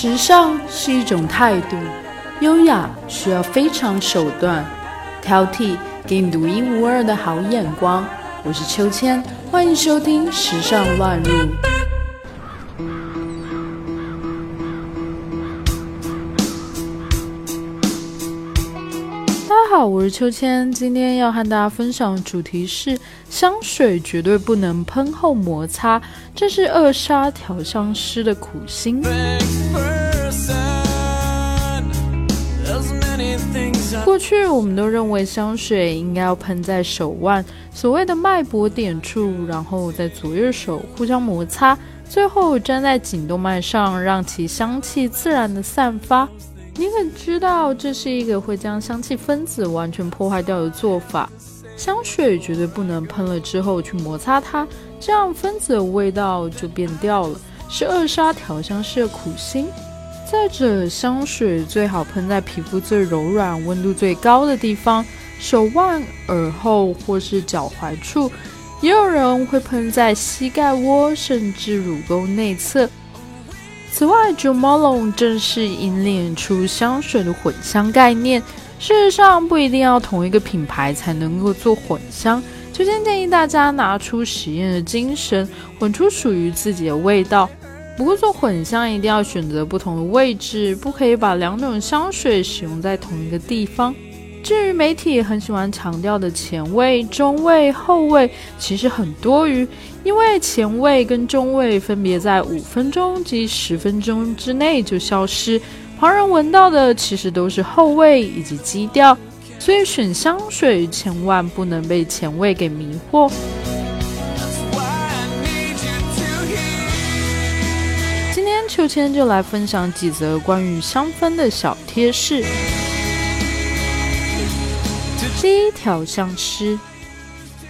时尚是一种态度，优雅需要非常手段，挑剔给你独一无二的好眼光。我是秋千，欢迎收听《时尚乱入》。大家好，我是秋千，今天要和大家分享的主题是香水绝对不能喷后摩擦，这是扼杀调香师的苦心。过去我们都认为香水应该要喷在手腕，所谓的脉搏点处，然后在左右手互相摩擦，最后粘在颈动脉上，让其香气自然的散发。你可知道这是一个会将香气分子完全破坏掉的做法？香水绝对不能喷了之后去摩擦它，这样分子的味道就变掉了，是扼杀调香师的苦心。再者，香水最好喷在皮肤最柔软、温度最高的地方，手腕、耳后或是脚踝处。也有人会喷在膝盖窝，甚至乳沟内侧。此外，Jo Malone 正式引领出香水的混香概念。事实上，不一定要同一个品牌才能够做混香。就先建议大家拿出实验的精神，混出属于自己的味道。不过做混香一定要选择不同的位置，不可以把两种香水使用在同一个地方。至于媒体很喜欢强调的前味、中味、后味，其实很多余，因为前味跟中味分别在五分钟及十分钟之内就消失，旁人闻到的其实都是后味以及基调，所以选香水千万不能被前味给迷惑。今天就来分享几则关于香氛的小贴士。第一，调香师，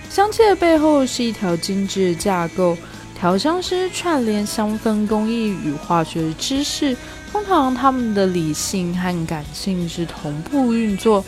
香气的背后是一条精致的架构。调香师串联香氛工艺与化学知识，通常他们的理性和感性是同步运作，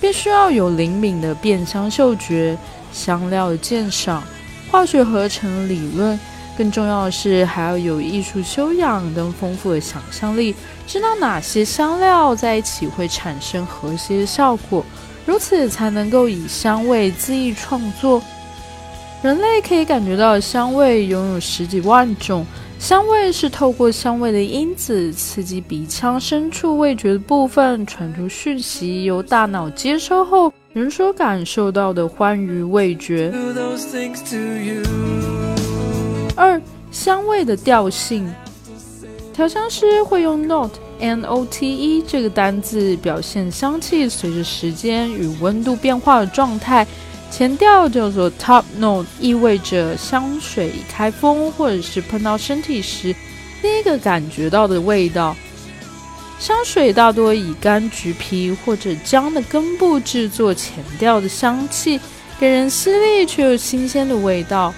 必须要有灵敏的辨香嗅觉、香料的鉴赏、化学合成理论。更重要的是，还要有艺术修养跟丰富的想象力，知道哪些香料在一起会产生和谐的效果，如此才能够以香味恣意创作。人类可以感觉到香味拥有十几万种，香味是透过香味的因子刺激鼻腔深处味觉的部分，传出讯息，由大脑接收后，人所感受到的欢愉味觉。香味的调性，调香师会用 note（n-o-t-e） 这个单字表现香气随着时间与温度变化的状态。前调叫做 top note，意味着香水一开封或者是喷到身体时，第一个感觉到的味道。香水大多以柑橘皮或者姜的根部制作前调的香气，给人犀利却又新鲜的味道。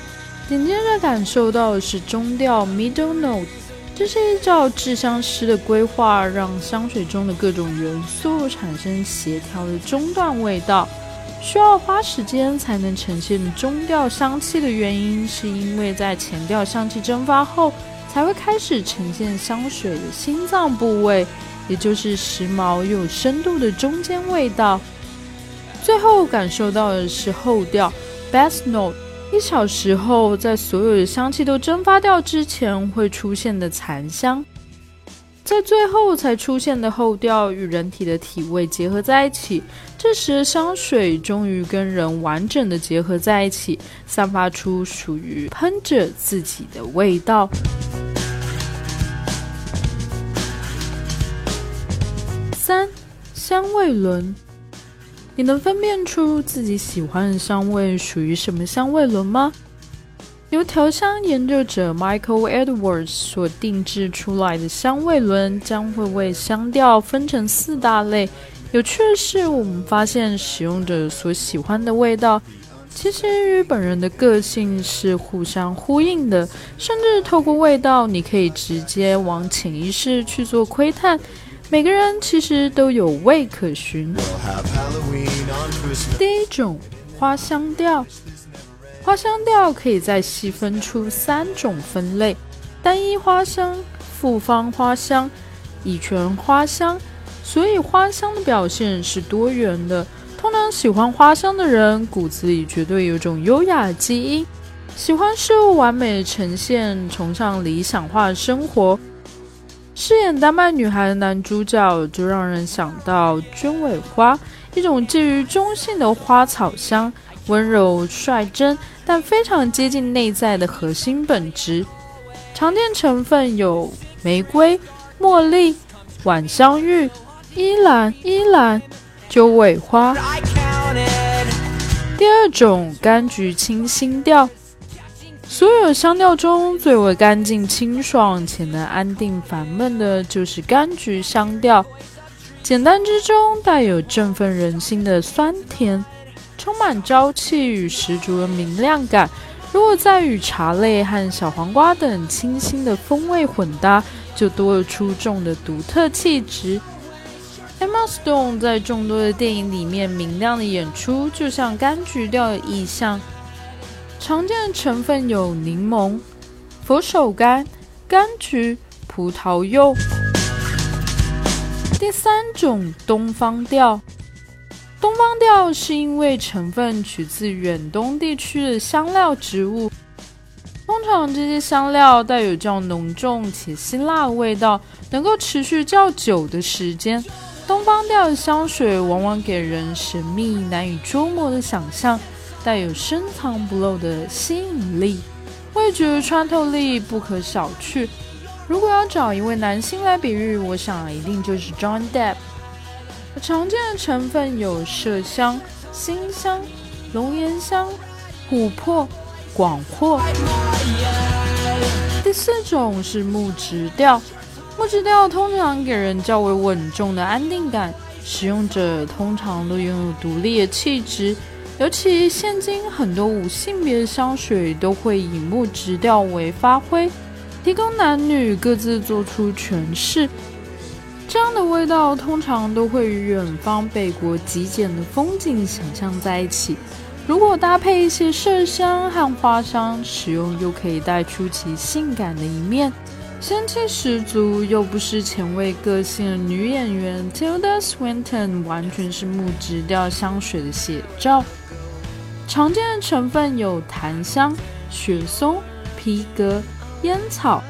紧接着感受到的是中调 （middle note），这是依照制香师的规划，让香水中的各种元素产生协调的中段味道。需要花时间才能呈现中调香气的原因，是因为在前调香气蒸发后，才会开始呈现香水的心脏部位，也就是时髦又有深度的中间味道。最后感受到的是后调 （bass note）。一小时后，在所有的香气都蒸发掉之前，会出现的残香，在最后才出现的后调与人体的体味结合在一起，这时香水终于跟人完整的结合在一起，散发出属于喷者自己的味道。三，香味轮。你能分辨出自己喜欢的香味属于什么香味轮吗？由调香研究者 Michael Edwards 所定制出来的香味轮将会为香调分成四大类。有趣的是，我们发现使用者所喜欢的味道，其实与本人的个性是互相呼应的。甚至透过味道，你可以直接往潜意识去做窥探。每个人其实都有味可循。第一种花香调，花香调可以再细分出三种分类。单一花香、复方花香、乙醛花香，所以花香的表现是多元的。通常喜欢花香的人，骨子里绝对有种优雅基因，喜欢事物完美呈现，崇尚理想化生活。饰演丹麦女孩的男主角就让人想到鸢尾花，一种介于中性的花草香，温柔率真，但非常接近内在的核心本质。常见成分有玫瑰、茉莉、晚香玉、依兰、依兰、鸠尾花。第二种柑橘清新调。所有香调中最为干净清爽且能安定烦闷的，就是柑橘香调。简单之中带有振奋人心的酸甜，充满朝气与十足的明亮感。如果再与茶类和小黄瓜等清新的风味混搭，就多了出众的独特气质。Emma Stone 在众多的电影里面明亮的演出，就像柑橘调的意象。常见的成分有柠檬、佛手柑、柑橘、葡萄柚。第三种东方调，东方调是因为成分取自远东地区的香料植物，通常这些香料带有较浓重且辛辣的味道，能够持续较久的时间。东方调的香水往往给人神秘难以捉摸的想象。带有深藏不露的吸引力，味觉穿透力不可小觑。如果要找一位男星来比喻，我想一定就是 John Depp。常见的成分有麝香、辛香、龙涎香、琥珀、广藿。第四种是木质调，木质调通常给人较为稳重的安定感，使用者通常都拥有独立的气质。尤其现今很多无性别香水都会以木质调为发挥，提供男女各自做出诠释。这样的味道通常都会与远方北国极简的风景想象在一起。如果搭配一些麝香和花香，使用又可以带出其性感的一面，仙气十足又不失前卫个性的女演员 Tilda Swinton 完全是木质调香水的写照。常见的成分有檀香、雪松、皮革、烟草。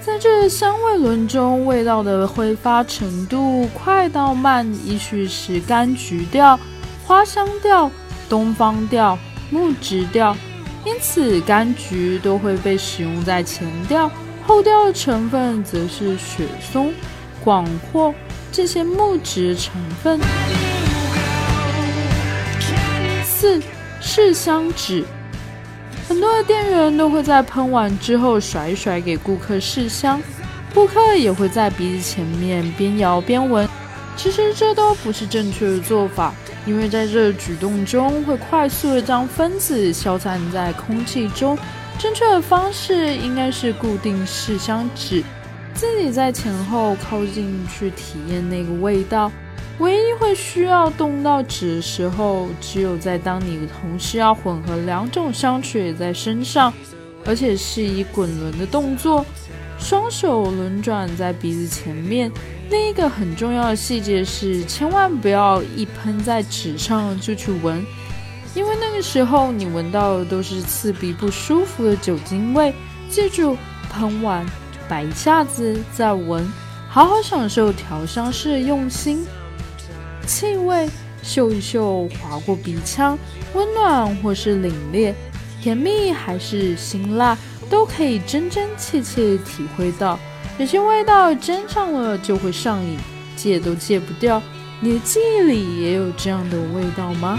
在这香味轮中，味道的挥发程度快到慢，依序是柑橘调、花香调、东方调、木质调。因此，柑橘都会被使用在前调，后调的成分则是雪松、广藿这些木质成分。四。试香纸，很多的店员都会在喷完之后甩一甩给顾客试香，顾客也会在鼻子前面边摇边闻。其实这都不是正确的做法，因为在这举动中会快速的将分子消散在空气中。正确的方式应该是固定试香纸，自己在前后靠近去体验那个味道。唯一会需要动到纸的时候，只有在当你同时要混合两种香水在身上，而且是以滚轮的动作，双手轮转在鼻子前面。另一个很重要的细节是，千万不要一喷在纸上就去闻，因为那个时候你闻到的都是刺鼻不舒服的酒精味。记住，喷完摆一下子再闻，好好享受调香师的用心。气味嗅一嗅，划过鼻腔，温暖或是凛冽，甜蜜还是辛辣，都可以真真切切体会到。有些味道沾上了就会上瘾，戒都戒不掉。你的记忆里也有这样的味道吗？